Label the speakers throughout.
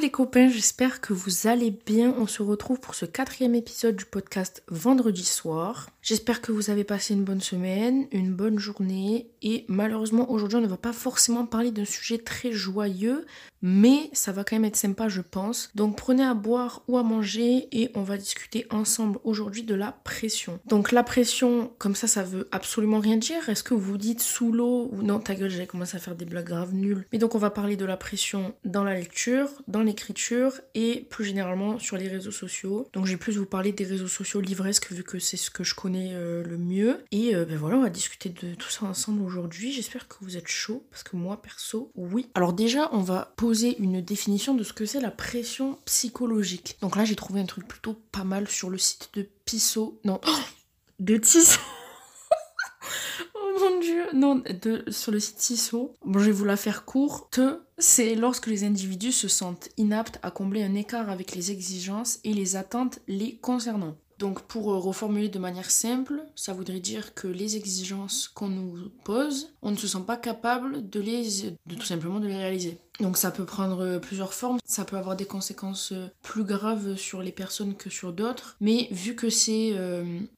Speaker 1: Les copains, j'espère que vous allez bien. On se retrouve pour ce quatrième épisode du podcast vendredi soir. J'espère que vous avez passé une bonne semaine, une bonne journée et malheureusement aujourd'hui on ne va pas forcément parler d'un sujet très joyeux mais ça va quand même être sympa je pense. Donc prenez à boire ou à manger et on va discuter ensemble aujourd'hui de la pression. Donc la pression comme ça ça veut absolument rien dire. Est-ce que vous dites sous l'eau ou non? Ta gueule j'avais commencé à faire des blagues graves nulles. Mais donc on va parler de la pression dans la lecture, dans l'écriture et plus généralement sur les réseaux sociaux. Donc je vais plus vous parler des réseaux sociaux livresques vu que c'est ce que je connais euh, le mieux. Et euh, ben voilà, on va discuter de tout ça ensemble aujourd'hui. J'espère que vous êtes chaud parce que moi, perso, oui. Alors déjà, on va poser une définition de ce que c'est la pression psychologique. Donc là, j'ai trouvé un truc plutôt pas mal sur le site de Pisso. Non, de Tissot. Mon dieu. Non, sur le site Tissot. Bon, je vais vous la faire courte. C'est lorsque les individus se sentent inaptes à combler un écart avec les exigences et les attentes les concernant. Donc pour euh, reformuler de manière simple, ça voudrait dire que les exigences qu'on nous pose, on ne se sent pas capable de les tout simplement de les réaliser. Donc ça peut prendre euh, plusieurs formes, ça peut avoir des conséquences euh, plus graves sur les personnes que sur d'autres, mais vu que c'est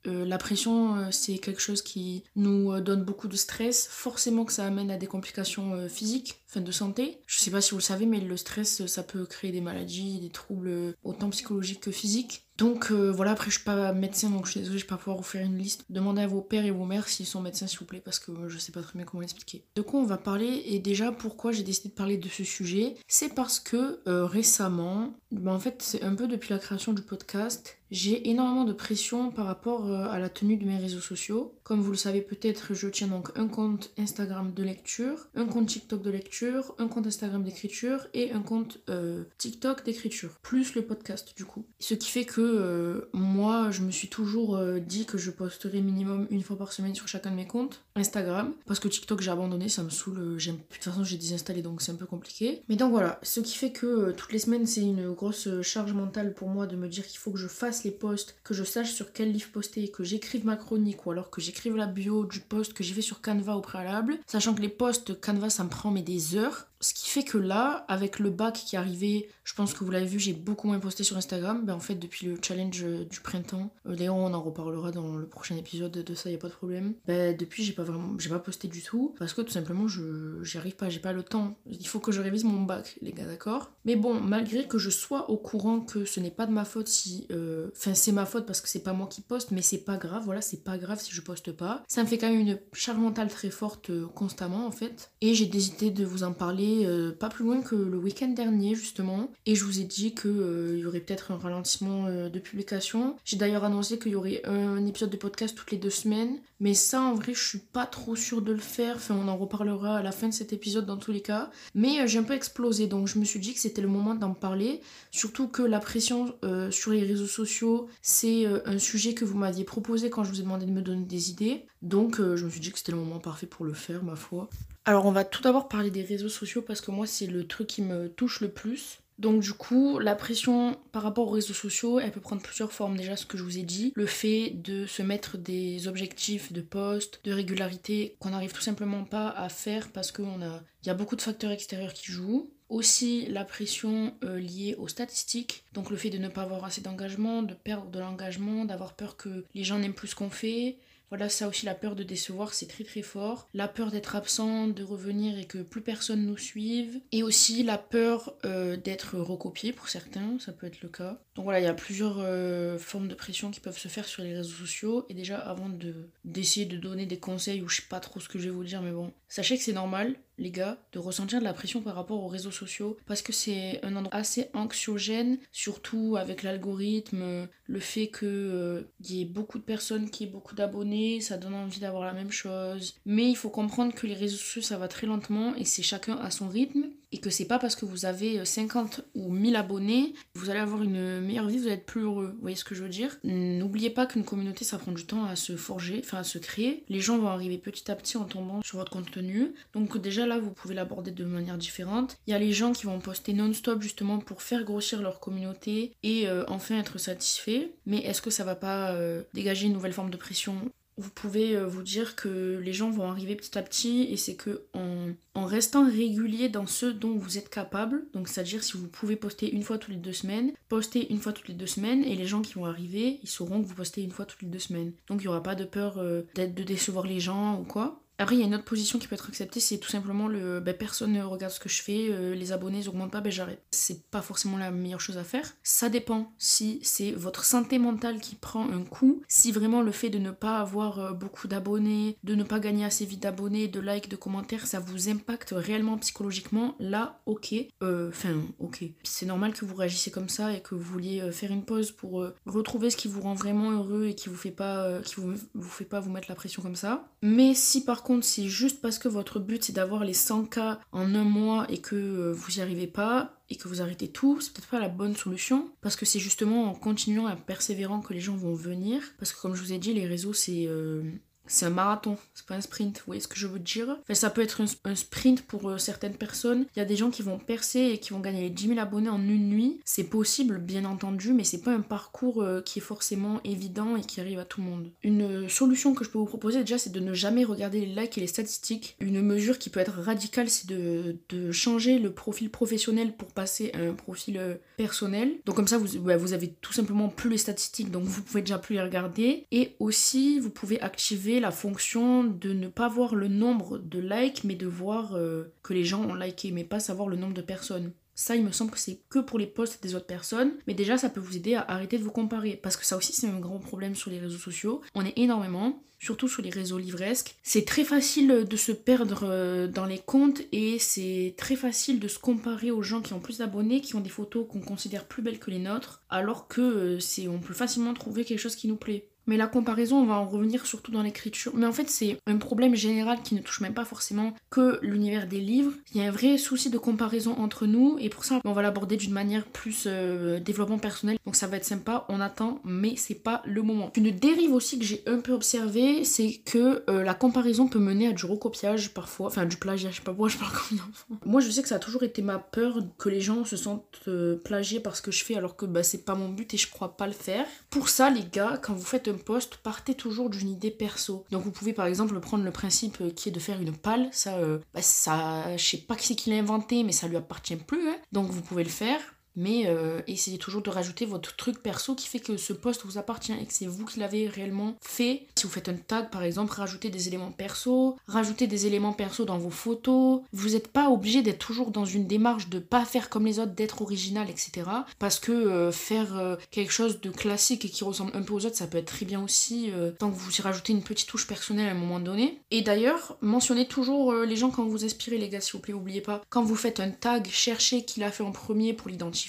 Speaker 1: la pression, c'est quelque chose qui nous donne beaucoup de stress, forcément que ça amène à des complications physiques, enfin de santé. Je sais pas si vous le savez, mais le stress, ça peut créer des maladies, des troubles autant psychologiques que physiques. Donc euh, voilà, après je suis pas médecin donc je suis désolée, je vais pas pouvoir vous faire une liste. Demandez à vos pères et vos mères s'ils sont médecins s'il vous plaît parce que je sais pas très bien comment l'expliquer. De quoi on va parler et déjà pourquoi j'ai décidé de parler de ce sujet, c'est parce que euh, récemment, ben, en fait c'est un peu depuis la création du podcast, j'ai énormément de pression par rapport euh, à la tenue de mes réseaux sociaux. Comme vous le savez peut-être, je tiens donc un compte Instagram de lecture, un compte TikTok de lecture, un compte Instagram d'écriture et un compte euh, TikTok d'écriture, plus le podcast du coup. Ce qui fait que euh, moi, je me suis toujours dit que je posterai minimum une fois par semaine sur chacun de mes comptes Instagram, parce que TikTok j'ai abandonné, ça me saoule, j'aime. De toute façon, j'ai désinstallé donc c'est un peu compliqué. Mais donc voilà, ce qui fait que toutes les semaines c'est une grosse charge mentale pour moi de me dire qu'il faut que je fasse les posts, que je sache sur quel livre poster, que j'écrive ma chronique ou alors que j'écrive la bio du post que j'ai fait sur Canva au préalable, sachant que les posts Canva ça me prend mais des heures. Ce qui fait que là, avec le bac qui est arrivé, je pense que vous l'avez vu, j'ai beaucoup moins posté sur Instagram. Ben, en fait, depuis le challenge du printemps, euh, d'ailleurs, on en reparlera dans le prochain épisode de ça, y a pas de problème. Ben, depuis, j'ai pas vraiment, j'ai pas posté du tout parce que tout simplement, je j'y arrive pas, j'ai pas le temps. Il faut que je révise mon bac, les gars, d'accord? Mais bon, malgré que je sois au courant que ce n'est pas de ma faute si. Euh, enfin, c'est ma faute parce que c'est pas moi qui poste, mais c'est pas grave, voilà, c'est pas grave si je poste pas. Ça me fait quand même une charge mentale très forte euh, constamment, en fait. Et j'ai décidé de vous en parler euh, pas plus loin que le week-end dernier justement et je vous ai dit qu'il euh, y aurait peut-être un ralentissement euh, de publication. J'ai d'ailleurs annoncé qu'il y aurait un épisode de podcast toutes les deux semaines mais ça en vrai je suis pas trop sûre de le faire, enfin on en reparlera à la fin de cet épisode dans tous les cas. Mais j'ai un peu explosé donc je me suis dit que c'était le moment d'en parler, surtout que la pression sur les réseaux sociaux c'est un sujet que vous m'aviez proposé quand je vous ai demandé de me donner des idées. Donc je me suis dit que c'était le moment parfait pour le faire ma foi. Alors on va tout d'abord parler des réseaux sociaux parce que moi c'est le truc qui me touche le plus. Donc du coup, la pression par rapport aux réseaux sociaux, elle peut prendre plusieurs formes. Déjà, ce que je vous ai dit, le fait de se mettre des objectifs de poste, de régularité qu'on n'arrive tout simplement pas à faire parce qu'il a, y a beaucoup de facteurs extérieurs qui jouent. Aussi la pression euh, liée aux statistiques, donc le fait de ne pas avoir assez d'engagement, de perdre de l'engagement, d'avoir peur que les gens n'aiment plus ce qu'on fait, voilà, ça aussi, la peur de décevoir, c'est très très fort. La peur d'être absent, de revenir et que plus personne nous suive. Et aussi la peur euh, d'être recopié pour certains, ça peut être le cas. Donc voilà, il y a plusieurs euh, formes de pression qui peuvent se faire sur les réseaux sociaux. Et déjà, avant de d'essayer de donner des conseils, ou je sais pas trop ce que je vais vous dire, mais bon, sachez que c'est normal les gars, de ressentir de la pression par rapport aux réseaux sociaux parce que c'est un endroit assez anxiogène, surtout avec l'algorithme, le fait qu'il euh, y ait beaucoup de personnes qui aient beaucoup d'abonnés, ça donne envie d'avoir la même chose. Mais il faut comprendre que les réseaux sociaux ça va très lentement et c'est chacun à son rythme et que c'est pas parce que vous avez 50 euh, ou 1000 abonnés, vous allez avoir une meilleure vie, vous allez être plus heureux. Vous voyez ce que je veux dire? N'oubliez pas qu'une communauté ça prend du temps à se forger, enfin à se créer. Les gens vont arriver petit à petit en tombant sur votre contenu. Donc déjà là, vous pouvez l'aborder de manière différente. Il y a les gens qui vont poster non-stop justement pour faire grossir leur communauté et euh, enfin être satisfaits. Mais est-ce que ça va pas euh, dégager une nouvelle forme de pression? Vous pouvez euh, vous dire que les gens vont arriver petit à petit et c'est que en, restant régulier dans ce dont vous êtes capable, donc c'est-à-dire si vous pouvez poster une fois toutes les deux semaines, postez une fois toutes les deux semaines et les gens qui vont arriver, ils sauront que vous postez une fois toutes les deux semaines. Donc il n'y aura pas de peur euh, de décevoir les gens ou quoi. Après, il y a une autre position qui peut être acceptée, c'est tout simplement le ben, personne ne regarde ce que je fais, euh, les abonnés augmentent pas, ben j'arrête. C'est pas forcément la meilleure chose à faire. Ça dépend si c'est votre santé mentale qui prend un coup, si vraiment le fait de ne pas avoir euh, beaucoup d'abonnés, de ne pas gagner assez vite d'abonnés, de likes, de commentaires, ça vous impacte réellement psychologiquement, là, ok. Euh, enfin, ok. C'est normal que vous réagissez comme ça et que vous vouliez faire une pause pour retrouver ce qui vous rend vraiment heureux et qui vous fait pas, qui vous, vous fait pas vous mettre la pression comme ça. Mais si par contre c'est juste parce que votre but c'est d'avoir les 100K en un mois et que euh, vous n'y arrivez pas et que vous arrêtez tout, c'est peut-être pas la bonne solution parce que c'est justement en continuant à persévérant que les gens vont venir. Parce que comme je vous ai dit, les réseaux c'est euh, c'est un marathon, c'est pas un sprint, vous voyez ce que je veux dire enfin, Ça peut être un, sprint pour euh, certaines personnes. Il y a des gens qui vont percer et qui vont gagner les 10 000 abonnés en une nuit. C'est possible, bien entendu, mais c'est pas un parcours euh, qui est forcément évident et qui arrive à tout le monde. Une solution que je peux vous proposer déjà, c'est de ne jamais regarder les likes et les statistiques. Une mesure qui peut être radicale, c'est de, de, changer le profil professionnel pour passer à un profil euh, personnel. Donc comme ça, vous, vous avez tout simplement plus les statistiques, donc vous pouvez déjà plus les regarder. Et aussi, vous pouvez activer la fonction de ne pas voir le nombre de likes, mais de voir euh, que les gens ont liké, mais pas savoir le nombre de personnes. Ça, il me semble que c'est que pour les posts des autres personnes, mais déjà, ça peut vous aider à arrêter de vous comparer, parce que ça aussi, c'est un grand problème sur les réseaux sociaux. On est énormément, surtout sur les réseaux livresques. C'est très facile de se perdre euh, dans les comptes et c'est très facile de se comparer aux gens qui ont plus d'abonnés, qui ont des photos qu'on considère plus belles que les nôtres, alors que euh, c'est on peut facilement trouver quelque chose qui nous plaît. Mais la comparaison, on va en revenir surtout dans l'écriture. Mais en fait, c'est un problème général qui ne touche même pas forcément que l'univers des livres. Il y a un vrai souci de comparaison entre nous et pour ça, on va l'aborder d'une manière plus euh, développement personnel. Donc ça va être sympa, on attend, mais c'est pas le moment. Une dérive aussi que j'ai un peu observé, c'est que euh, la comparaison peut mener à du recopiage parfois, enfin du plagiat, je sais pas pourquoi je parle comme une Moi, je sais que ça a toujours été ma peur que les gens se sentent euh, plagiés parce que je fais alors que bah, c'est pas mon but et je crois pas le faire. Pour ça, les gars, quand vous faites un poste, toujours d'une idée perso. Donc vous pouvez par exemple prendre le principe qui est de faire une palle, ça, euh, bah, ça je sais pas qui c'est qui l'a inventé, mais ça lui appartient plus, hein. donc vous pouvez le faire mais euh, essayez toujours de rajouter votre truc perso qui fait que ce poste vous appartient et que c'est vous qui l'avez réellement fait. Si vous faites un tag par exemple, rajoutez des éléments perso, rajoutez des éléments perso dans vos photos. Vous n'êtes pas obligé d'être toujours dans une démarche de pas faire comme les autres, d'être original, etc. Parce que euh, faire euh, quelque chose de classique et qui ressemble un peu aux autres, ça peut être très bien aussi tant que vous y rajoutez une petite touche personnelle à un moment donné. Et d'ailleurs, mentionnez toujours les gens quand vous inspirez les gars, s'il vous plaît, n'oubliez pas. Quand vous faites un tag, cherchez qui l'a fait en premier pour l'identifier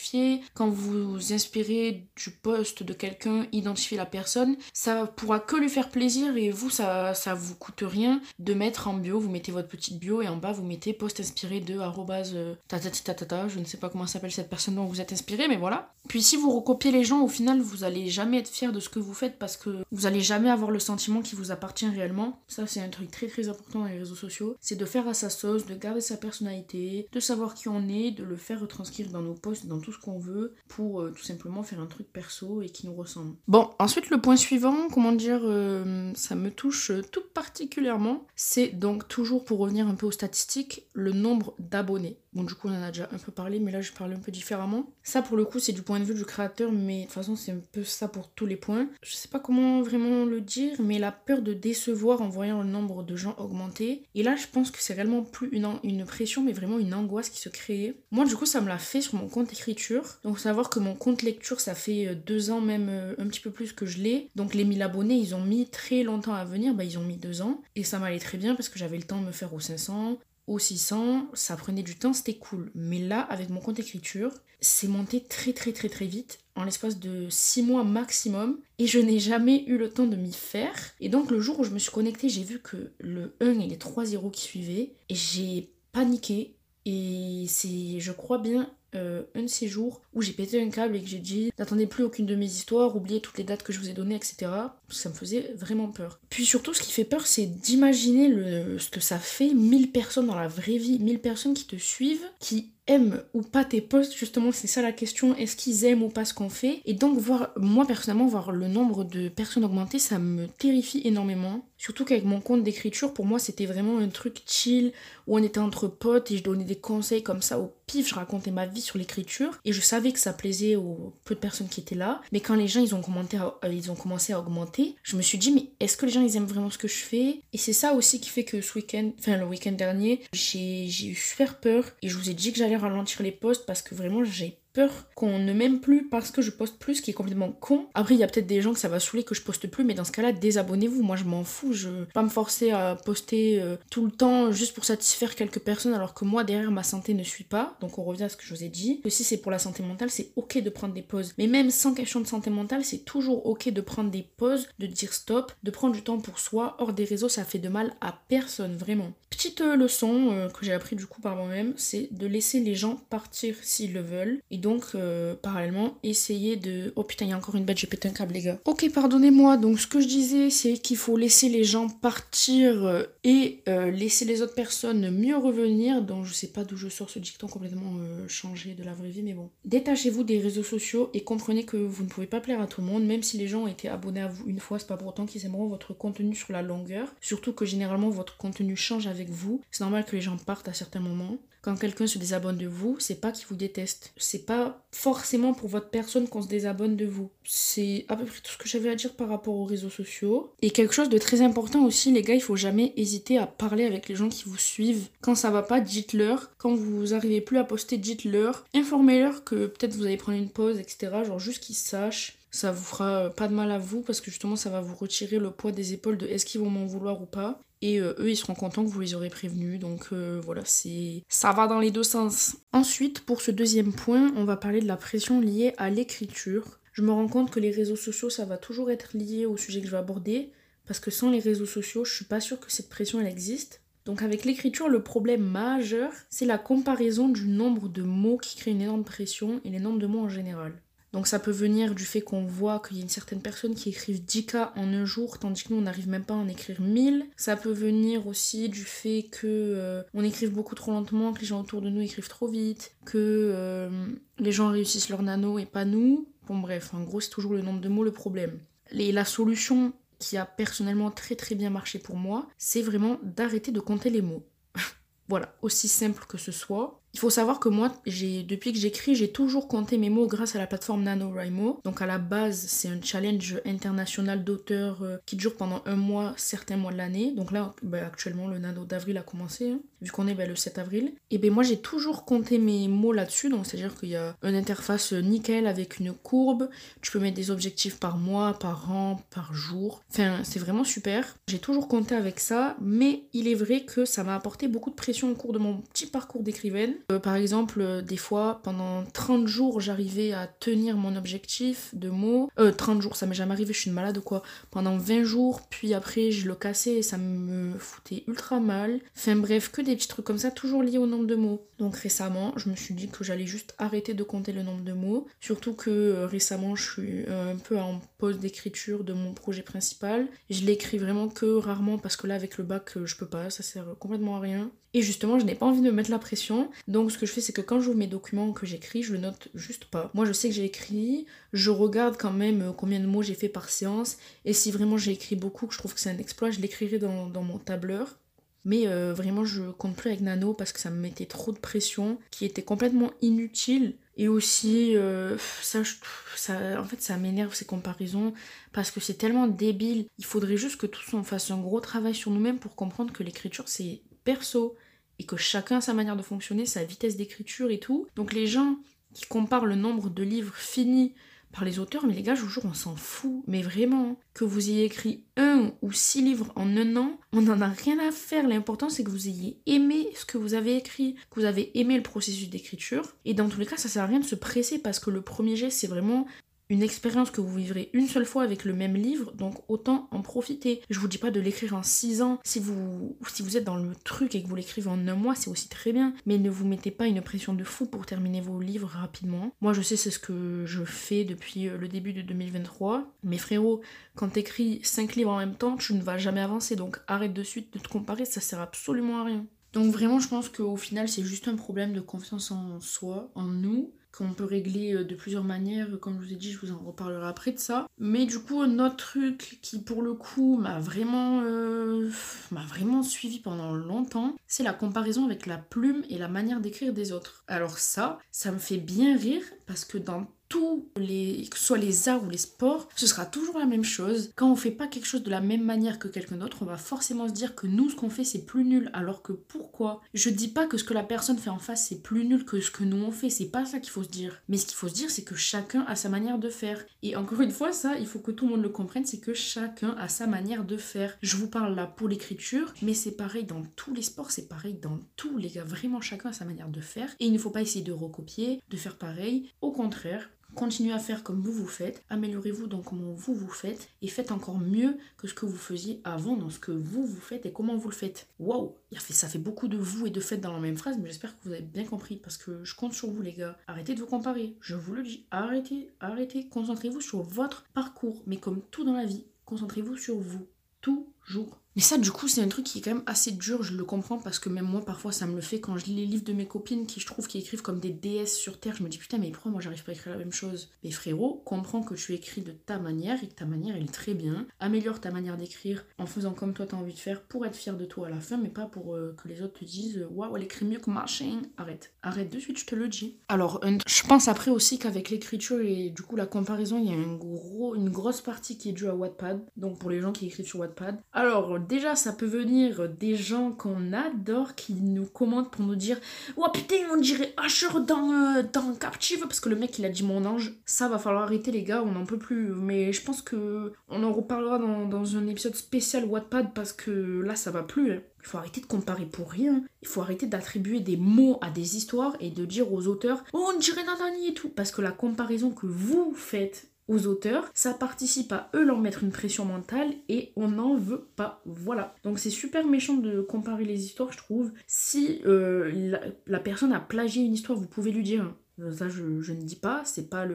Speaker 1: quand vous vous inspirez du poste de quelqu'un, identifiez la personne. Ça pourra que lui faire plaisir et vous, ça, vous coûte rien de mettre en bio, vous mettez votre petite bio et en bas vous mettez post inspiré de arrobase euh, je ne sais pas comment s'appelle cette personne dont vous êtes inspiré, mais voilà. Puis si vous recopiez les gens, au final, vous allez jamais être fier de ce que vous faites parce que vous allez jamais avoir le sentiment qui vous appartient réellement. Ça, c'est un truc très très important dans les réseaux sociaux. C'est de faire à sa sauce, de garder sa personnalité, de savoir qui on est, de le faire retranscrire dans nos posts, dans tout ce qu'on veut pour euh, tout simplement faire un truc perso et qui nous ressemble. Bon, ensuite le point suivant, comment dire, euh, ça me touche tout particulièrement, c'est donc toujours pour revenir un peu aux statistiques, le nombre d'abonnés. Bon, du coup, on en a déjà un peu parlé, mais là, je parle un peu différemment. Ça, pour le coup, c'est du point de vue du créateur, mais de toute façon, c'est un peu ça pour tous les points. Je sais pas comment vraiment le dire, mais la peur de décevoir en voyant le nombre de gens augmenter. Et là, je pense que c'est réellement plus une, une pression, mais vraiment une angoisse qui se crée. Moi, du coup, ça me l'a fait sur mon compte Donc, savoir que mon compte lecture, ça fait euh, deux ans, même euh, un petit peu plus que je l'ai. Donc, les 1000 abonnés, ils ont mis très longtemps à venir. Bah, ils ont mis deux ans. Et ça m'allait très bien parce que j'avais le temps de me faire aux 500, au 600, ça prenait du temps, c'était cool. Mais là, avec mon compte écriture, c'est monté très très très très vite, en l'espace de 6 mois maximum, et je n'ai jamais eu le temps de m'y faire. Et donc le jour où je me suis connectée, j'ai vu que le 1 et les 3 0 qui suivaient, et j'ai paniqué. Et c'est, je crois bien, euh, un de ces jours où j'ai pété un câble et que j'ai dit n'attendez plus aucune de mes histoires, oubliez toutes les dates que je vous ai données, etc. Ça me faisait vraiment peur. Puis surtout, ce qui fait peur, c'est d'imaginer ce que ça fait 1000 personnes dans la vraie vie, 1000 personnes qui te suivent, qui aiment ou pas tes posts, justement, c'est ça la question. Est-ce qu'ils aiment ou pas ce qu'on fait? Et donc, voir, moi personnellement, voir le nombre de personnes augmenter, ça me terrifie énormément. Surtout qu'avec mon compte d'écriture, pour moi, c'était vraiment un truc chill où on était entre potes et je donnais des conseils comme ça au pif. Je racontais ma vie sur l'écriture et je savais que ça plaisait aux peu de personnes qui étaient là. Mais quand les gens ils ont, commenté euh, ils ont commencé à augmenter, je me suis dit, mais est-ce que les gens ils aiment vraiment ce que je fais? Et c'est ça aussi qui fait que ce week-end, enfin le week-end dernier, j'ai eu super peur. Et je vous ai dit que j'allais ralentir les posts parce que vraiment j'ai qu'on ne m'aime plus parce que je poste plus, ce qui est complètement con. Après, il y a peut-être des gens que ça va saouler que je poste plus, mais dans ce cas-là, désabonnez-vous. Moi, je m'en fous. Je vais pas me forcer à poster euh, tout le temps juste pour satisfaire quelques personnes, alors que moi, derrière, ma santé ne suit pas. Donc, on revient à ce que je vous ai dit. Que si c'est pour la santé mentale, c'est ok de prendre des pauses. Mais même sans question de santé mentale, c'est toujours ok de prendre des pauses, de dire stop, de prendre du temps pour soi. Hors des réseaux, ça fait de mal à personne, vraiment. Petite euh, leçon euh, que j'ai appris du coup par moi-même, c'est de laisser les gens partir s'ils le veulent. Et donc, euh, parallèlement, essayer de... Oh putain, il y a encore une bête, j'ai pété un câble, les gars. Ok, pardonnez-moi. Donc, ce que je disais, c'est qu'il faut laisser les gens partir euh, et euh, laisser les autres personnes mieux revenir. Donc, je sais pas d'où je sors ce dicton complètement changé de la vraie vie, mais bon. Détachez-vous des réseaux sociaux et comprenez que vous ne pouvez pas plaire à tout le monde, même si les gens ont été abonnés à vous une fois, c'est pas pour autant qu'ils aimeront votre contenu sur la longueur. Surtout que généralement, votre contenu change avec vous. C'est normal que les gens partent à certains moments quand quelqu'un se désabonne de vous, c'est pas qu'il vous déteste. C'est pas forcément pour votre personne qu'on se désabonne de vous. C'est à peu près tout ce que j'avais à dire par rapport aux réseaux sociaux. Et quelque chose de très important aussi, les gars, il faut jamais hésiter à parler avec les gens qui vous suivent. Quand ça va pas, dites-leur. Quand vous arrivez plus à poster, dites-leur. Informez-leur que peut-être vous allez prendre une pause, etc. Genre juste qu'ils sachent ça vous fera pas de mal à vous parce que justement ça va vous retirer le poids des épaules de est-ce qu'ils vont m'en vouloir ou pas et euh, eux ils seront contents que vous les aurez prévenus. Donc euh, voilà c'est ça va dans les deux sens. Ensuite pour ce deuxième point on va parler de la pression liée à l'écriture. Je me rends compte que les réseaux sociaux ça va toujours être lié au sujet que je vais aborder parce que sans les réseaux sociaux je suis pas sûre que cette pression elle existe. Donc avec l'écriture, le problème majeur, c'est la comparaison du nombre de mots qui crée une énorme pression et les nombres de mots en général. Donc ça peut venir du fait qu'on voit qu'il y a une certaine personne qui écrivent 10K en un jour, tandis que nous on n'arrive même pas à en écrire 1000. Ça peut venir aussi du fait que euh, écrive beaucoup trop lentement, que les gens autour de nous écrivent trop vite, que euh, les gens réussissent leur nano et pas nous. Bon bref, en gros c'est toujours le nombre de mots le problème. Et la solution qui a personnellement très très bien marché pour moi, c'est vraiment d'arrêter de compter les mots. voilà, aussi simple que ce soit. Il faut savoir que moi, depuis que j'écris, j'ai toujours compté mes mots grâce à la plateforme NaNoWriMo. Donc à la base, c'est un challenge international d'auteurs euh, qui dure pendant un mois, certains mois de l'année. Donc là, bah, actuellement, le Nano d'avril a commencé, hein, vu qu'on est bah, le 7 avril. Et ben moi, j'ai toujours compté mes mots là-dessus. Donc c'est-à-dire qu'il y a une interface nickel avec une courbe. Tu peux mettre des objectifs par mois, par an, par jour. Enfin, c'est vraiment super. J'ai toujours compté avec ça, mais il est vrai que ça m'a apporté beaucoup de pression au cours de mon petit parcours d'écrivaine. Euh, par exemple, euh, des fois, pendant 30 jours, j'arrivais à tenir mon objectif de mots. Euh, 30 jours, ça m'est jamais arrivé, je suis une malade ou quoi. Pendant 20 jours, puis après, je le cassais et ça me foutait ultra mal. Enfin bref, que des petits trucs comme ça, toujours liés au nombre de mots. Donc récemment, je me suis dit que j'allais juste arrêter de compter le nombre de mots. Surtout que euh, récemment, je suis un peu en pause d'écriture de mon projet principal. Je l'écris vraiment que rarement parce que là, avec le bac, je peux pas, ça sert complètement à rien. Et justement, je n'ai pas envie de me mettre la pression. Donc, ce que je fais, c'est que quand j'ouvre mes documents que j'écris, je le note juste pas. Moi, je sais que j'ai écrit, je regarde quand même euh, combien de mots j'ai fait par séance. Et si vraiment j'ai écrit beaucoup, que je trouve que c'est un exploit, je l'écrirai dans, mon tableur. Mais euh, vraiment, je compte plus avec Nano parce que ça me mettait trop de pression, qui était complètement inutile. Et aussi, euh, ça, ça, en fait, ça m'énerve ces comparaisons parce que c'est tellement débile. Il faudrait juste que tous on fasse un gros travail sur nous-mêmes pour comprendre que l'écriture, c'est perso et que chacun a sa manière de fonctionner, sa vitesse d'écriture et tout. Donc les gens qui comparent le nombre de livres finis par les auteurs, mais les gars, je vous jure, on s'en fout. Mais vraiment, que vous ayez écrit un ou six livres en un an, on n'en a rien à faire. L'important, c'est que vous ayez aimé ce que vous avez écrit, que vous avez aimé le processus d'écriture. Et dans tous les cas, ça sert à rien de se presser parce que le premier geste, c'est vraiment une expérience que vous vivrez une seule fois avec le même livre, donc autant en profiter. Je vous dis pas de l'écrire en 6 ans. Si vous, si vous êtes dans le truc et que vous l'écrivez en un mois, c'est aussi très bien. Mais ne vous mettez pas une pression de fou pour terminer vos livres rapidement. Moi, je sais, c'est ce que je fais depuis euh, le début de 2023. Mais frérot, quand t'écris 5 livres en même temps, tu ne vas jamais avancer. Donc arrête de suite de te comparer, ça sert absolument à rien. Donc vraiment, je pense qu'au final, c'est juste un problème de confiance en soi, en nous, qu'on peut régler euh, de plusieurs manières. Comme je vous ai dit, je vous en reparlerai après de ça. Mais du coup, un autre truc qui pour le coup m'a vraiment, euh, m'a vraiment suivi pendant longtemps, c'est la comparaison avec la plume et la manière d'écrire des autres. Alors ça, ça me fait bien rire parce que dans tous les, que ce soit les arts ou les sports, ce sera toujours la même chose. Quand on fait pas quelque chose de la même manière que quelqu'un d'autre, on va forcément se dire que nous, ce qu'on fait, c'est plus nul. Alors que pourquoi? Je dis pas que ce que la personne fait en face, c'est plus nul que ce que nous on fait. C'est pas ça qu'il faut se dire. Mais ce qu'il faut se dire, c'est que chacun a sa manière de faire. Et encore une fois, ça, il faut que tout le monde le comprenne, c'est que chacun a sa manière de faire. Je vous parle là pour l'écriture, mais c'est pareil dans tous les sports, c'est pareil dans tous les gars. Vraiment, chacun a sa manière de faire. Et il ne faut pas essayer de recopier, de faire pareil. Au contraire, Continuez à faire comme vous vous faites, améliorez-vous dans comment vous vous faites et faites encore mieux que ce que vous faisiez avant dans ce que vous vous faites et comment vous le faites. Waouh Ça fait beaucoup de vous et de faites dans la même phrase, mais j'espère que vous avez bien compris parce que je compte sur vous les gars. Arrêtez de vous comparer, je vous le dis. Arrêtez, arrêtez, concentrez-vous sur votre parcours, mais comme tout dans la vie, concentrez-vous sur vous. Mais ça, du coup, c'est un truc qui est quand même assez dur, je le comprends, parce que même moi, parfois, ça me le fait quand je lis les livres de mes copines qui, je trouve, qui écrivent comme des déesses sur Terre. Je me dis, putain, mais pourquoi moi, j'arrive pas à écrire la même chose? Mais frérot, comprends que tu écris de ta manière et que ta manière, elle est très bien. Améliore ta manière d'écrire en faisant comme toi, t'as envie de faire pour être fier de toi à la fin, mais pas pour euh, que les autres te disent, waouh, elle écrit mieux que machin. Arrête. Arrête de suite, je te le dis. Alors, je pense après aussi qu'avec l'écriture et du coup, la comparaison, il y a un gros, une grosse partie qui est due à Wattpad. Donc, pour les gens qui écrivent sur Wattpad. Alors, déjà, ça peut venir des gens qu'on adore qui nous commentent pour nous dire Oh putain, on dirait Asher dans, euh, dans Captive parce que le mec il a dit mon ange. Ça va falloir arrêter, les gars, on n'en peut plus. Mais je pense que on en reparlera dans, un épisode spécial Wattpad parce que là, ça va plus. Hein. Il faut arrêter de comparer pour rien. Il faut arrêter d'attribuer des mots à des histoires et de dire aux auteurs Oh, on dirait Nanani et tout. Parce que la comparaison que vous faites aux auteurs, ça participe à eux leur mettre une pression mentale et on n'en veut pas. Voilà. Donc c'est super méchant de comparer les histoires, je trouve. Si euh, la, personne a plagié une histoire, vous pouvez lui dire euh, ça, je, ne dis pas, c'est pas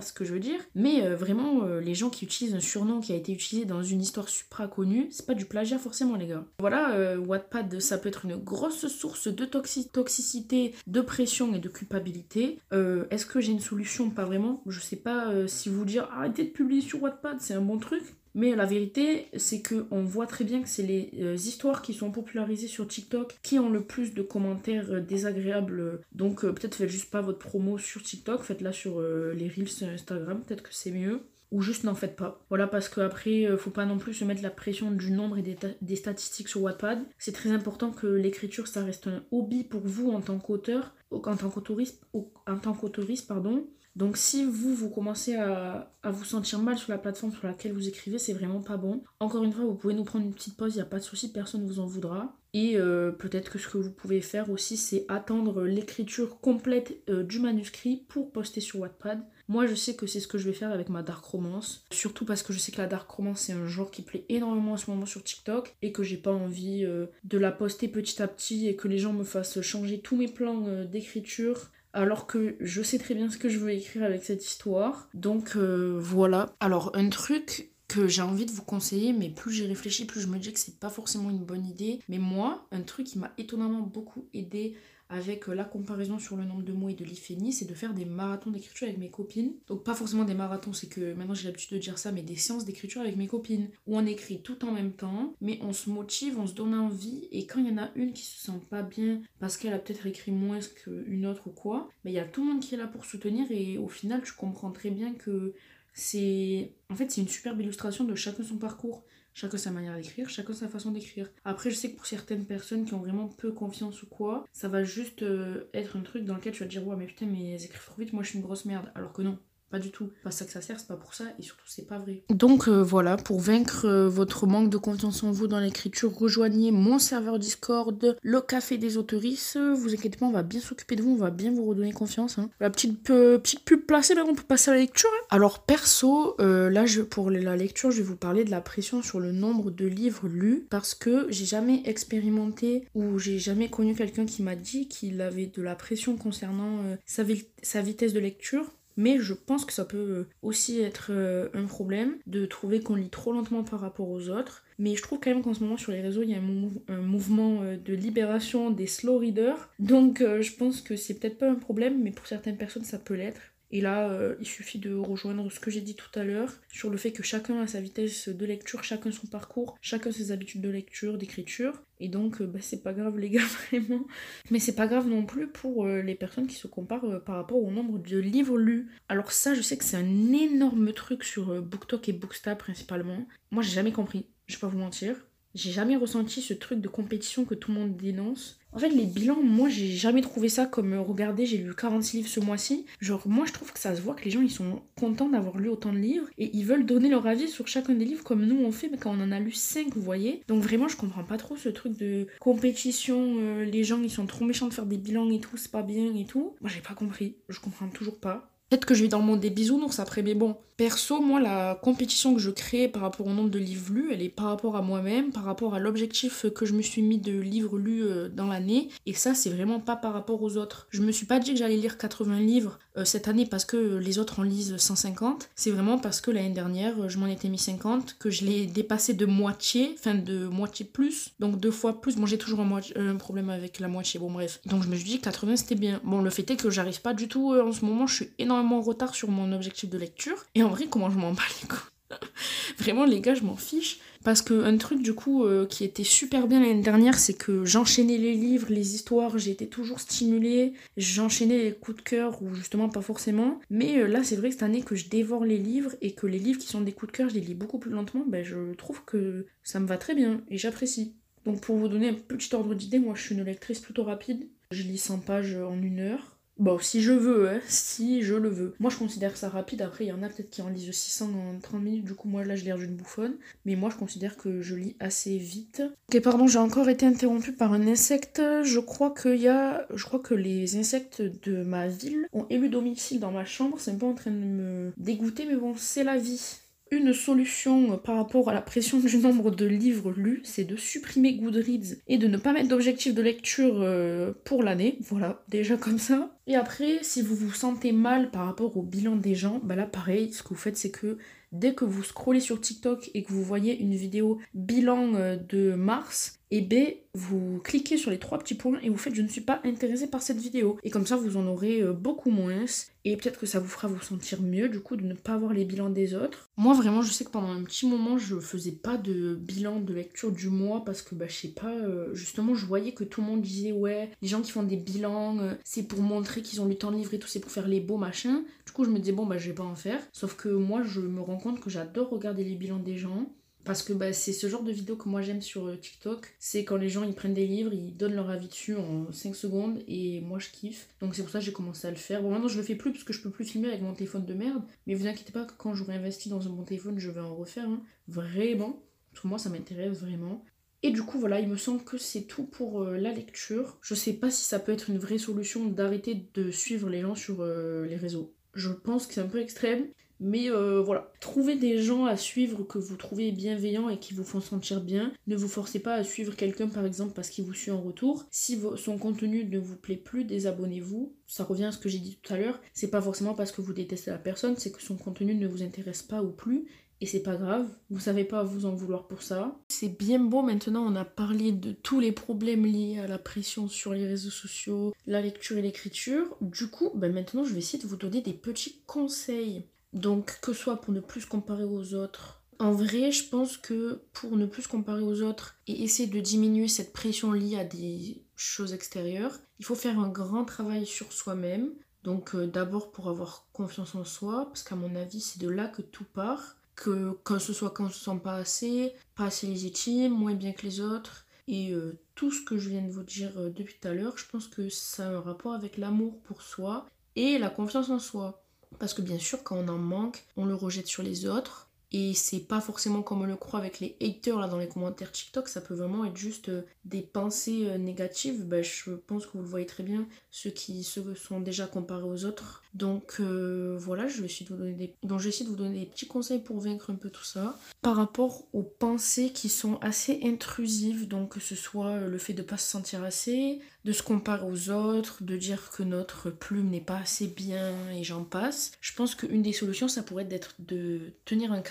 Speaker 1: ce que je veux dire. Mais euh, vraiment, euh, les gens qui utilisent un surnom qui a été utilisé dans une histoire supra connue, c'est pas du plagiat forcément, les gars. Voilà, Wattpad, ça peut être une grosse source de toxicité, de pression et de culpabilité. Est-ce que j'ai une solution? Pas vraiment. Je sais pas si vous dire arrêtez de publier sur Wattpad, c'est un bon truc. Mais la vérité, c'est qu'on voit très bien que c'est les euh, histoires qui sont popularisées sur TikTok qui ont le plus de commentaires euh, désagréables. Donc euh, peut-être faites juste pas votre promo sur TikTok, faites-la sur les Reels Instagram, peut-être que c'est mieux. Ou juste n'en faites pas. Voilà, parce qu'après, faut pas non plus se mettre la pression du nombre et des, des statistiques sur Wattpad. C'est très important que l'écriture, ça reste un hobby pour vous en tant qu'auteur, en tant qu'autoriste, en tant qu'autoriste, pardon. Donc si vous, vous commencez à, vous sentir mal sur la plateforme sur laquelle vous écrivez, c'est vraiment pas bon. Encore une fois, vous pouvez nous prendre une petite pause, il n'y a pas de souci, personne ne vous en voudra. Et euh, peut-être que ce que vous pouvez faire aussi, c'est attendre l'écriture complète euh, du manuscrit pour poster sur Wattpad. Moi, je sais que c'est ce que je vais faire avec ma dark romance. Surtout parce que je sais que la dark romance, c'est un genre qui plaît énormément en ce moment sur TikTok et que j'ai pas envie euh, de la poster petit à petit et que les gens me fassent changer tous mes plans d'écriture alors que je sais très bien ce que je veux écrire avec cette histoire. Donc euh, voilà. Alors un truc que j'ai envie de vous conseiller, mais plus j'y réfléchis, plus je me dis que c'est pas forcément une bonne idée. Mais moi, un truc qui m'a étonnamment beaucoup aidé avec euh, la comparaison sur le nombre de mots et de l'iphénie, c'est de faire des marathons d'écriture avec mes copines. Donc pas forcément des marathons, c'est que maintenant j'ai l'habitude de dire ça, mais des séances d'écriture avec mes copines, où on écrit tout en même temps, mais on se motive, on se donne envie, et quand il y en a une qui se sent pas bien parce qu'elle a peut-être écrit moins qu'une autre ou quoi, mais il y a tout le monde qui est là pour soutenir, et au final tu comprends très bien que c'est... En fait c'est une superbe illustration de chacun son parcours. Chacun sa manière d'écrire, chacun sa façon d'écrire. Après, je sais que pour certaines personnes qui ont vraiment peu confiance ou quoi, ça va juste euh, être un truc dans lequel tu vas te dire, ouais, mais putain, mais elles écrivent trop vite, moi je suis une grosse merde. Alors que non. Pas du tout. Pas ça que ça sert, c'est pas pour ça, et surtout c'est pas vrai. Donc euh, voilà, pour vaincre euh, votre manque de confiance en vous dans l'écriture, rejoignez mon serveur Discord, le café des autoristes. Vous inquiétez pas, on va bien s'occuper de vous, on va bien vous redonner confiance. Hein. La petite, petite pub placée, là, on peut passer à la lecture. Hein. Alors perso, euh, là pour la lecture, je vais vous parler de la pression sur le nombre de livres lus, parce que j'ai jamais expérimenté ou j'ai jamais connu quelqu'un qui m'a dit qu'il avait de la pression concernant sa vitesse de lecture. Mais je pense que ça peut aussi être euh, un problème de trouver qu'on lit trop lentement par rapport aux autres. Mais je trouve quand même qu'en ce moment sur les réseaux, il y a un, mouvement euh, de libération des slow readers. Donc euh, je pense que c'est peut-être pas un problème, mais pour certaines personnes, ça peut l'être. Et là, euh, il suffit de rejoindre ce que j'ai dit tout à l'heure sur le fait que chacun a sa vitesse de lecture, chacun son parcours, chacun ses habitudes de lecture, d'écriture. Et donc, euh, bah, c'est pas grave, les gars, vraiment. Mais c'est pas grave non plus pour euh, les personnes qui se comparent par rapport au nombre de livres lus. Alors, ça, je sais que c'est un énorme truc sur BookTok et Booksta principalement. Moi, j'ai jamais compris, je vais pas vous mentir. J'ai jamais ressenti ce truc de compétition que tout le monde dénonce. En fait, les bilans, moi, j'ai jamais trouvé ça comme euh, regardez, j'ai lu 46 livres ce mois-ci. Genre, moi, je trouve que ça se voit que les gens, ils sont contents d'avoir lu autant de livres et ils veulent donner leur avis sur chacun des livres comme nous on fait, mais quand on en a lu 5, vous voyez. Donc, vraiment, je comprends pas trop ce truc de compétition. Euh, les gens, ils sont trop méchants de faire des bilans et tout, c'est pas bien et tout. Moi, j'ai pas compris. Je comprends toujours pas. Peut-être que je vais dans le monde des bisounours après, mais bon. Perso, moi, la compétition que je crée par rapport au nombre de livres lus, elle est par rapport à moi-même, par rapport à l'objectif que je me suis mis de livres lus euh, dans l'année. Et ça, c'est vraiment pas par rapport aux autres. Je me suis pas dit que j'allais lire 80 livres cette année parce que les autres en lisent 150. C'est vraiment parce que l'année dernière, je m'en étais mis 50, que je l'ai dépassé de moitié, enfin de moitié plus, donc deux fois plus. Bon, j'ai toujours un, un, problème avec la moitié, bon bref. Donc je me suis dit 80 c'était bien. Bon, le fait est que j'arrive pas du tout euh, en ce moment, je suis énormément en retard sur mon objectif de lecture. Et en vrai, comment je m'en bats les couilles? Vraiment, les gars, je m'en fiche. Parce que un truc, du coup, euh, qui était super bien l'année dernière, c'est que j'enchaînais les livres, les histoires, j'étais toujours stimulée. J'enchaînais les coups de cœur, ou justement pas forcément. Mais euh, là, c'est vrai que cette année que je dévore les livres et que les livres qui sont des coups de cœur, je les lis beaucoup plus lentement, ben, je trouve que ça me va très bien et j'apprécie. Donc, pour vous donner un petit ordre d'idée, moi, je suis une lectrice plutôt rapide. Je lis 100 pages en une heure. Bon, si je veux, hein, si je le veux. Moi, je considère ça rapide. Après, il y en a peut-être qui en lisent 600 en 30 minutes. Du coup, moi, là, je lis d'une bouffonne. Mais moi, je considère que je lis assez vite. Ok, pardon, j'ai encore été interrompue par un insecte. Je crois qu'il y. Je crois que les insectes de ma ville ont élu domicile dans ma chambre. C'est un peu en train de me dégoûter, mais bon, c'est la vie. Une solution par rapport à la pression du nombre de livres lus, c'est de supprimer Goodreads et de ne pas mettre d'objectif de lecture euh, pour l'année. Voilà, déjà comme ça. Et après, si vous vous sentez mal par rapport au bilan des gens, bah là pareil, ce que vous faites c'est que dès que vous scrollez sur TikTok et que vous voyez une vidéo bilan euh, de mars, et B, vous cliquez sur les trois petits points et vous faites je ne suis pas intéressé par cette vidéo. Et comme ça, vous en aurez euh, beaucoup moins. Et peut-être que ça vous fera vous sentir mieux du coup de ne pas voir les bilans des autres. Moi vraiment, je sais que pendant un petit moment, je faisais pas de bilan de lecture du mois parce que bah je sais pas, euh, justement, je voyais que tout le monde disait ouais, les gens qui font des bilans, euh, c'est pour montrer qu'ils ont lu tant de livres et tout, c'est pour faire les beaux machins. Du coup, je me disais bon bah je vais pas en faire. Sauf que moi, je me rends compte que j'adore regarder les bilans des gens parce que bah, c'est ce genre de vidéo que moi j'aime sur euh, TikTok. C'est quand les gens ils prennent des livres, ils donnent leur avis dessus en 5 secondes et moi je kiffe. Donc c'est pour ça que j'ai commencé à le faire. Bon maintenant je le fais plus parce que je peux plus filmer avec mon téléphone de merde. Mais vous inquiétez pas que quand j'aurai investi dans bon téléphone je vais en refaire. Hein. Vraiment. Parce que moi ça m'intéresse vraiment. Et du coup voilà, il me semble que c'est tout pour euh, la lecture. Je sais pas si ça peut être une vraie solution d'arrêter de suivre les gens sur euh, les réseaux. Je pense que c'est un peu extrême, mais euh, voilà, trouvez des gens à suivre que vous trouvez bienveillants et qui vous font sentir bien. Ne vous forcez pas à suivre quelqu'un par exemple parce qu'il vous suit en retour. Si son contenu ne vous plaît plus, désabonnez-vous. Ça revient à ce que j'ai dit tout à l'heure. C'est pas forcément parce que vous détestez la personne, c'est que son contenu ne vous intéresse pas ou plus. Et c'est pas grave, vous savez pas vous en vouloir pour ça. C'est bien beau maintenant, on a parlé de tous les problèmes liés à la pression sur les réseaux sociaux, la lecture et l'écriture. Du coup, ben maintenant je vais essayer de vous donner des petits conseils donc que ce soit pour ne plus se comparer aux autres. En vrai, je pense que pour ne plus se comparer aux autres et essayer de diminuer cette pression liée à des choses extérieures, il faut faire un grand travail sur soi-même. Donc euh, d'abord pour avoir confiance en soi, parce qu'à mon avis c'est de là que tout part. Que quand ce soit quand on se sent pas assez, pas assez légitime, moins bien que les autres, et euh, tout ce que je viens de vous dire euh, depuis tout à l'heure, je pense que ça a un rapport avec l'amour pour soi et la confiance en soi. Parce que bien sûr, quand on en manque, on le rejette sur les autres. Et c'est pas forcément comme on le croit avec les haters là dans les commentaires TikTok, ça peut vraiment être juste euh, des pensées euh, négatives. Ben, je pense que vous le voyez très bien, ceux qui se sont déjà comparés aux autres. Donc euh, voilà, je vais essayer de vous donner des... Donc de vous donner des petits conseils pour vaincre un peu tout ça. Par rapport aux pensées qui sont assez intrusives, donc que ce soit le fait de pas se sentir assez, de se comparer aux autres, de dire que notre plume n'est pas assez bien et j'en passe. Je pense qu'une des solutions, ça pourrait être de tenir un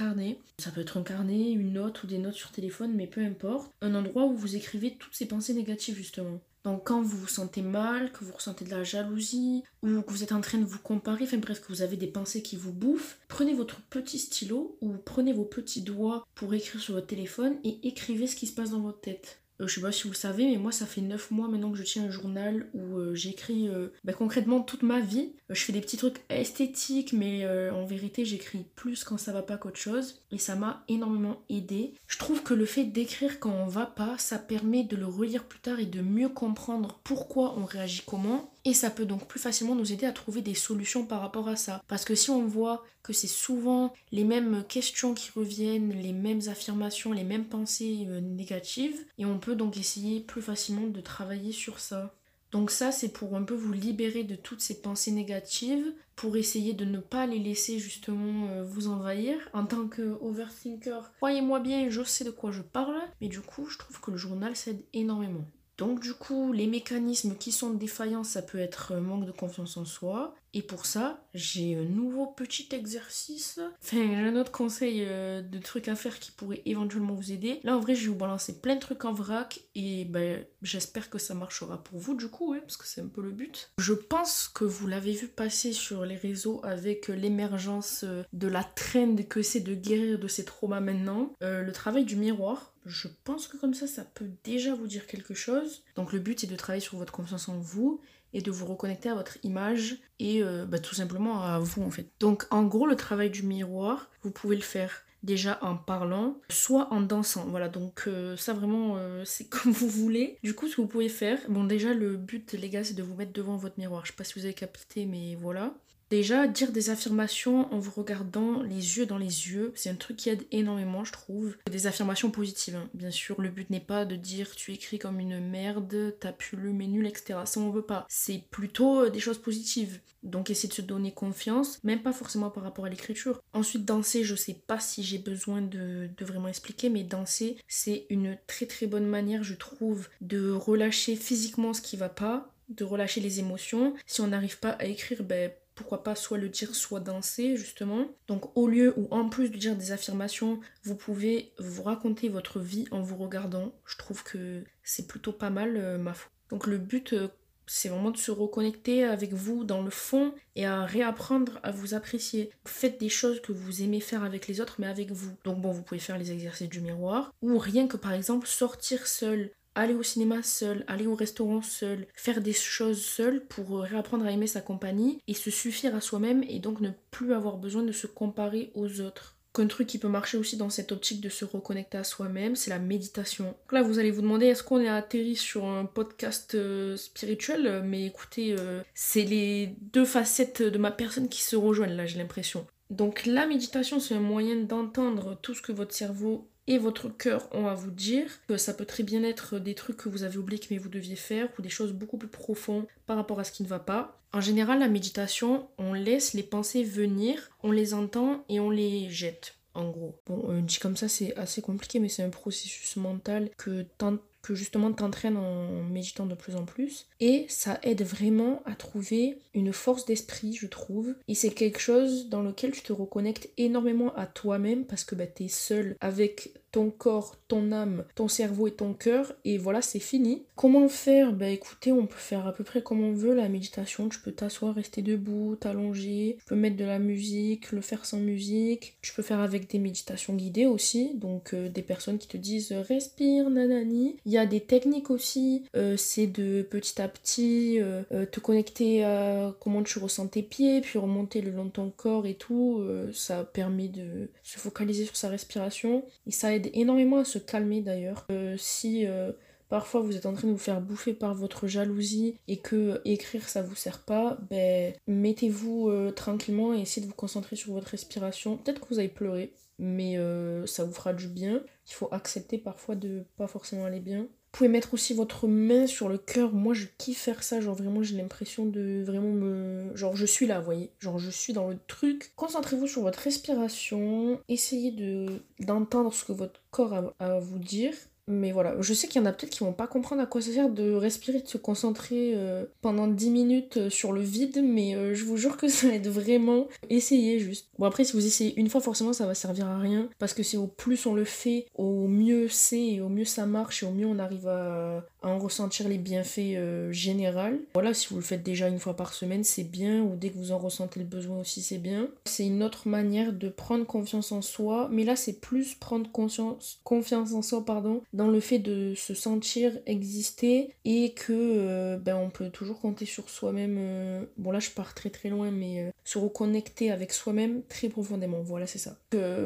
Speaker 1: Ça peut être un carnet, une note ou des notes sur téléphone, mais peu importe. Un endroit où vous écrivez toutes ces pensées négatives justement. Donc quand vous vous sentez mal, que vous ressentez de la jalousie, ou que vous êtes en train de vous comparer, enfin bref, que vous avez des pensées qui vous bouffent, prenez votre petit stylo ou prenez vos petits doigts pour écrire sur votre téléphone et écrivez ce qui se passe dans votre tête. Euh, je sais pas si vous le savez, mais moi ça fait 9 mois maintenant que je tiens un journal où euh, j'écris euh, bah, concrètement toute ma vie. je fais des petits trucs esthétiques, mais en vérité j'écris plus quand ça va pas qu'autre chose. Et ça m'a énormément aidé. Je trouve que le fait d'écrire quand on va pas, ça permet de le relire plus tard et de mieux comprendre pourquoi on réagit comment. Et ça peut donc plus facilement nous aider à trouver des solutions par rapport à ça. Parce que si on voit que c'est souvent les mêmes questions qui reviennent, les mêmes affirmations, les mêmes pensées négatives, et on peut donc essayer plus facilement de travailler sur ça. Donc ça, c'est pour un peu vous libérer de toutes ces pensées négatives, pour essayer de ne pas les laisser justement euh, vous envahir. En tant que overthinker, croyez-moi bien, je sais de quoi je parle, mais du coup, je trouve que le journal s'aide énormément. Donc du coup, les mécanismes qui sont défaillants, ça peut être manque de confiance en soi. Et pour ça, j'ai un nouveau petit exercice. Enfin, j'ai un autre conseil euh, de trucs à faire qui pourrait éventuellement vous aider. Là, en vrai, je vais vous balancer plein de trucs en vrac. Et ben, j'espère que ça marchera pour vous du coup, parce que c'est un peu le but. Je pense que vous l'avez vu passer sur les réseaux avec l'émergence de la trend que c'est de guérir de ces traumas maintenant. Euh, le travail du miroir. Je pense que comme ça, ça peut déjà vous dire quelque chose. Donc le but, c'est de travailler sur votre confiance en vous et de vous reconnecter à votre image et euh, bah, tout simplement à vous en fait. Donc en gros, le travail du miroir, vous pouvez le faire déjà en parlant, soit en dansant. Voilà, donc euh, ça vraiment, euh, c'est comme vous voulez. Du coup, ce que vous pouvez faire, bon déjà le but les gars, c'est de vous mettre devant votre miroir. Je sais pas si vous avez capté, mais voilà. Déjà, dire des affirmations en vous regardant les yeux dans les yeux, c'est un truc qui aide énormément, je trouve. Des affirmations positives, hein. bien sûr. Le but n'est pas de dire tu écris comme une merde, t'as pu le mais nul, etc. Ça, on veut pas. C'est plutôt euh, des choses positives. Donc, essayer de se donner confiance, même pas forcément par rapport à l'écriture. Ensuite, danser, je sais pas si j'ai besoin de, de vraiment expliquer, mais danser, c'est une très très bonne manière, je trouve, de relâcher physiquement ce qui va pas, de relâcher les émotions. Si on n'arrive pas à écrire, ben pourquoi pas soit le dire, soit danser, justement. Donc au lieu ou en plus de dire des affirmations, vous pouvez vous raconter votre vie en vous regardant. Je trouve que c'est plutôt pas mal, euh, ma foi. Donc le but, euh, c'est vraiment de se reconnecter avec vous dans le fond et à réapprendre à vous apprécier. Faites des choses que vous aimez faire avec les autres, mais avec vous. Donc bon, vous pouvez faire les exercices du miroir, ou rien que par exemple sortir seul, aller au cinéma seul, aller au restaurant seul, faire des choses seul pour réapprendre à aimer sa compagnie et se suffire à soi-même et donc ne plus avoir besoin de se comparer aux autres. Un truc qui peut marcher aussi dans cette optique de se reconnecter à soi-même, c'est la méditation. Là, vous allez vous demander est-ce qu'on est atterri sur un podcast euh, spirituel? Mais écoutez, euh, c'est les deux facettes de ma personne qui se rejoignent là, j'ai l'impression. Donc la méditation, c'est un moyen d'entendre tout ce que votre cerveau et votre cœur ont à vous dire. que Ça peut très bien être des trucs que vous avez oubliés que vous deviez faire ou des choses beaucoup plus profondes par rapport à ce qui ne va pas. En général, la méditation, on laisse les pensées venir, on les entend et on les jette. En gros. Bon, euh, dit comme ça, c'est assez compliqué, mais c'est un processus mental que tant que justement t'entraînes en méditant de plus en plus. Et ça aide vraiment à trouver une force d'esprit, je trouve. Et c'est quelque chose dans lequel tu te reconnectes énormément à toi-même parce que bah, tu es seul avec ton corps, ton âme, ton cerveau et ton cœur, et voilà, c'est fini. Comment faire? Bah écoutez, on peut faire à peu près comme on veut la méditation. Tu peux t'asseoir, rester debout, t'allonger, tu peux mettre de la musique, le faire sans musique. Tu peux faire avec des méditations guidées aussi, donc euh, des personnes qui te disent respire, nanani. Il y a des techniques aussi, euh, c'est de petit à petit euh, te connecter à comment tu ressens tes pieds, puis remonter le long de ton corps et tout. ça permet de se focaliser sur sa respiration et ça aide énormément à se calmer d'ailleurs. Euh, si euh, parfois vous êtes en train de vous faire bouffer par votre jalousie et que écrire ça vous sert pas, ben mettez-vous euh, tranquillement et essayez de vous concentrer sur votre respiration. Peut-être que vous allez pleurer. mais ça vous fera du bien. Il faut accepter parfois de pas forcément aller bien. Vous pouvez mettre aussi votre main sur le cœur. Moi, je kiffe faire ça. Genre, vraiment, j'ai l'impression de vraiment me. Genre, je suis là, vous voyez. Genre, je suis dans le truc. Concentrez-vous sur votre respiration. Essayez de d'entendre ce que votre corps a à vous dire. Mais voilà, je sais qu'il y en a peut-être qui vont pas comprendre à quoi ça sert de respirer, de se concentrer euh, pendant 10 minutes euh, sur le vide, mais euh, je vous jure que ça aide vraiment. Essayez juste. Bon après si vous essayez une fois forcément ça va servir à rien, parce que c'est au plus on le fait, au mieux c'est, et au mieux ça marche, et au mieux on arrive à, en ressentir les bienfaits généraux. Voilà, si vous le faites déjà une fois par semaine, c'est bien, ou dès que vous en ressentez le besoin aussi, c'est bien. C'est une autre manière de prendre confiance en soi, mais là c'est plus prendre conscience, confiance en soi, pardon, dans le fait de se sentir exister et que euh, ben, on peut toujours compter sur soi-même. Euh, bon là je pars très très loin mais euh, se reconnecter avec soi-même très profondément. Voilà c'est ça.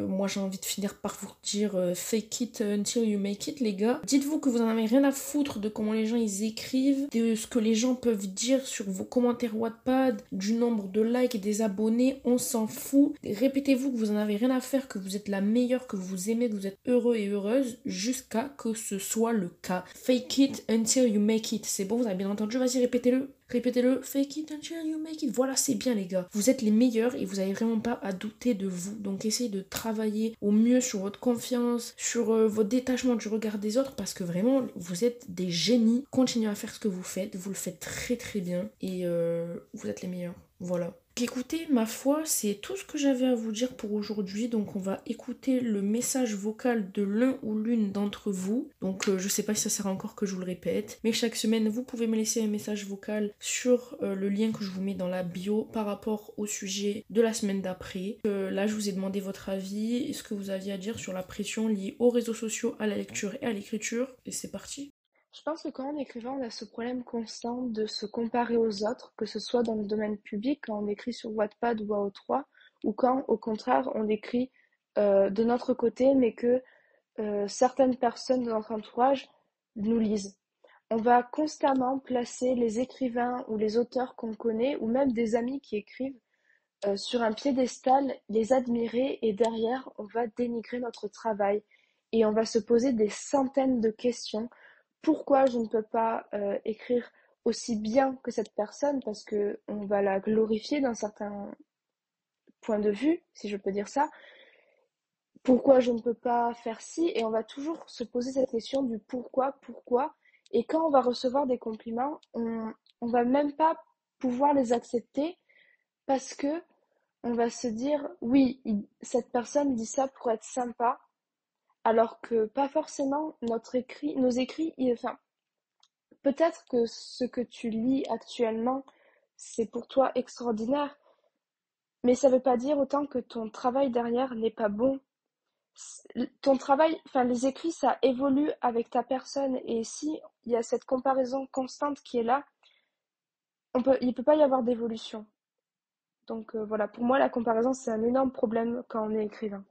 Speaker 1: Moi j'ai envie de finir par vous dire fake it until you make it les gars. Dites-vous que vous en avez rien à foutre de comment les gens ils écrivent, de ce que les gens peuvent dire sur vos commentaires Wattpad, du nombre de likes et des abonnés, on s'en fout. Répétez-vous que vous en avez rien à faire, que vous êtes la meilleure, que vous aimez, que vous êtes heureux et heureuse jusqu'à que ce soit le cas. Fake it until you make it. C'est bon, vous avez bien entendu Vas-y, répétez-le. Répétez-le. Fake it until you make it. Voilà, c'est bien, les gars. Vous êtes les meilleurs et vous n'avez vraiment pas à douter de vous. Donc, essayez de travailler au mieux sur votre confiance, sur euh, votre détachement du regard des autres parce que vraiment, vous êtes des génies. Continuez à faire ce que vous faites. Vous le faites très, très bien et euh, vous êtes les meilleurs. Voilà. Écoutez, ma foi, c'est tout ce que j'avais à vous dire pour aujourd'hui. Donc on va écouter le message vocal de l'un ou l'une d'entre vous. Donc euh, je sais pas si ça sert encore que je vous le répète. Mais chaque semaine, vous pouvez me laisser un message vocal sur euh, le lien que je vous mets dans la bio par rapport au sujet de la semaine d'après. Euh, là, je vous ai demandé votre avis et ce que vous aviez à dire sur la pression liée aux réseaux sociaux, à la lecture et à l'écriture. Et c'est parti.
Speaker 2: Je pense que quand on écrivait, on a ce problème constant de se comparer aux autres, que ce soit dans le domaine public, quand on écrit sur Wattpad ou AO3, ou quand, au contraire, on écrit euh, de notre côté, mais que euh, certaines personnes de notre entourage nous lisent. On va constamment placer les écrivains ou les auteurs qu'on connaît, ou même des amis qui écrivent, euh, sur un piédestal, les admirer, et derrière, on va dénigrer notre travail. Et on va se poser des centaines de questions pourquoi je ne peux pas euh, écrire aussi bien que cette personne parce que on va la glorifier d'un certain point de vue, si je peux dire ça. Pourquoi je ne peux pas faire ci? Et on va toujours se poser cette question du pourquoi, pourquoi. Et quand on va recevoir des compliments, on on va même pas pouvoir les accepter parce que on va se dire oui, cette personne dit ça pour être sympa alors que pas forcément notre écrit, nos écrits, enfin, peut-être que ce que tu lis actuellement, c'est pour toi extraordinaire, mais ça veut pas dire autant que ton travail derrière n'est pas bon. Ton travail, enfin, les écrits, ça évolue avec ta personne, et si il y a cette comparaison constante qui est là, on peut, il peut pas y avoir d'évolution. Donc euh, voilà, pour moi, la comparaison, c'est un énorme problème quand on est écrivain.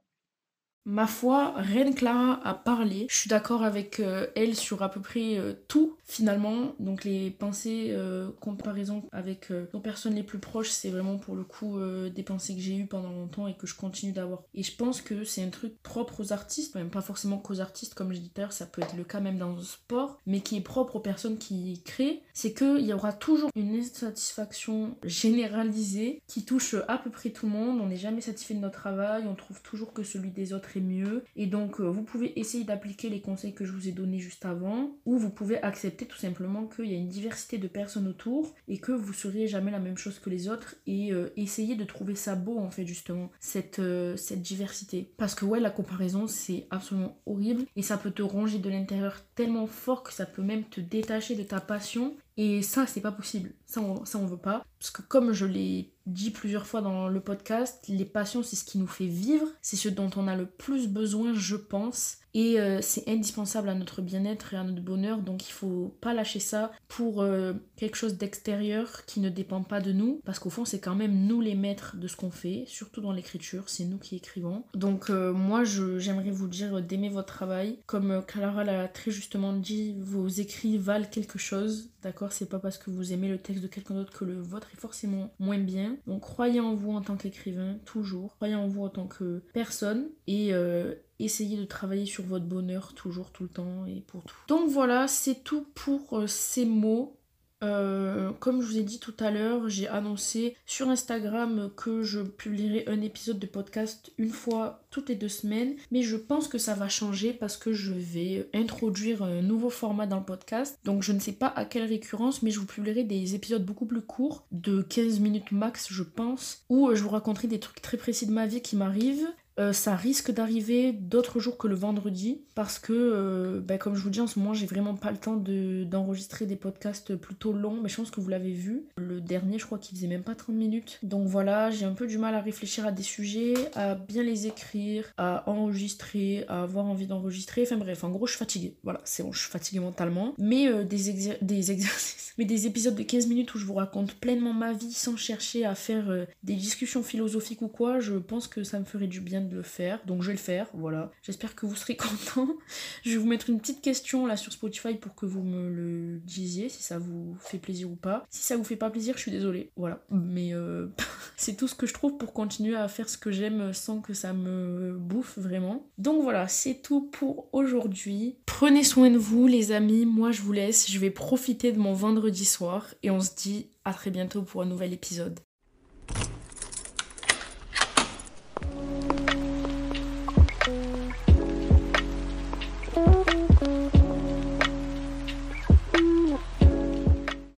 Speaker 1: Ma foi, Reine Clara a parlé. Je suis d'accord avec euh, elle sur à peu près euh, tout finalement. Donc les pensées, euh, comparaison avec nos personnes les plus proches, c'est vraiment pour le coup des pensées que j'ai eues pendant longtemps et que je continue d'avoir. Et je pense que c'est un truc propre aux artistes, même pas forcément qu'aux artistes, comme je disais tout à l'heure, ça peut être le cas même dans le sport, mais qui est propre aux personnes qui créent, c'est qu'il y aura toujours une insatisfaction généralisée qui touche à peu près tout le monde. On n'est jamais satisfait de notre travail, on trouve toujours que celui des autres mieux. Et donc, euh, vous pouvez essayer d'appliquer les conseils que je vous ai donnés juste avant, ou vous pouvez accepter tout simplement qu'il y a une diversité de personnes autour et que vous seriez jamais la même chose que les autres et euh, essayer de trouver ça beau en fait justement cette, euh, cette diversité. Parce que ouais, la comparaison c'est absolument horrible et ça peut te ronger de l'intérieur tellement fort que ça peut même te détacher de ta passion et ça, c'est pas possible. Ça on, ça, on veut pas. Parce que comme je l'ai dit plusieurs fois dans le podcast, les passions, c'est ce qui nous fait vivre. C'est ce dont on a le plus besoin, je pense. Et euh, c'est indispensable à notre bien-être et à notre bonheur. Donc il faut pas lâcher ça pour euh, quelque chose d'extérieur qui ne dépend pas de nous. Parce qu'au fond, c'est quand même nous les maîtres de ce qu'on fait. Surtout dans l'écriture, c'est nous qui écrivons. Donc euh, moi, j'aimerais vous dire d'aimer votre travail. Comme Clara l'a très justement dit, vos écrits valent quelque chose. D'accord? C'est pas parce que vous aimez le texte de quelqu'un d'autre que le vôtre serez forcément moins bien. Donc croyez en vous en tant qu'écrivain, toujours. Croyez en vous en tant que personne et euh, essayez de travailler sur votre bonheur toujours, tout le temps et pour tout. Donc voilà, c'est tout pour euh, ces mots. Euh, comme je vous ai dit tout à l'heure, j'ai annoncé sur Instagram que je publierai un épisode de podcast une fois toutes les deux semaines, mais je pense que ça va changer parce que je vais introduire un nouveau format dans le podcast. Donc je ne sais pas à quelle récurrence, mais je vous publierai des épisodes beaucoup plus courts, de 15 minutes max je pense, où je vous raconterai des trucs très précis de ma vie qui m'arrivent euh, ça risque d'arriver d'autres jours que le vendredi parce que, euh, ben, comme je vous dis, en ce moment, j'ai vraiment pas le temps d'enregistrer des podcasts plutôt longs, mais je pense que vous l'avez vu. Le dernier, je crois qu'il faisait même pas 30 minutes. Donc voilà, j'ai un peu du mal à réfléchir à des sujets, à bien les écrire, à enregistrer, à avoir envie d'enregistrer. Enfin bref, en gros, je suis fatiguée. Voilà, c'est bon, je suis fatiguée mentalement. Mais euh, des, des exercices, mais des épisodes de 15 minutes où je vous raconte pleinement ma vie sans chercher à faire des discussions philosophiques ou quoi, je pense que ça me ferait du bien le faire, donc je vais le faire, voilà. J'espère que vous serez contents. je vais vous mettre une petite question là sur Spotify pour que vous me le disiez, si ça vous fait plaisir ou pas. Si ça vous fait pas plaisir, je suis désolée, voilà. Mais euh, c'est tout ce que je trouve pour continuer à faire ce que j'aime sans que ça me bouffe vraiment. Donc voilà, c'est tout pour aujourd'hui. Prenez soin de vous les amis, moi je vous laisse, je vais profiter de mon vendredi soir et on se dit à très bientôt pour un nouvel épisode.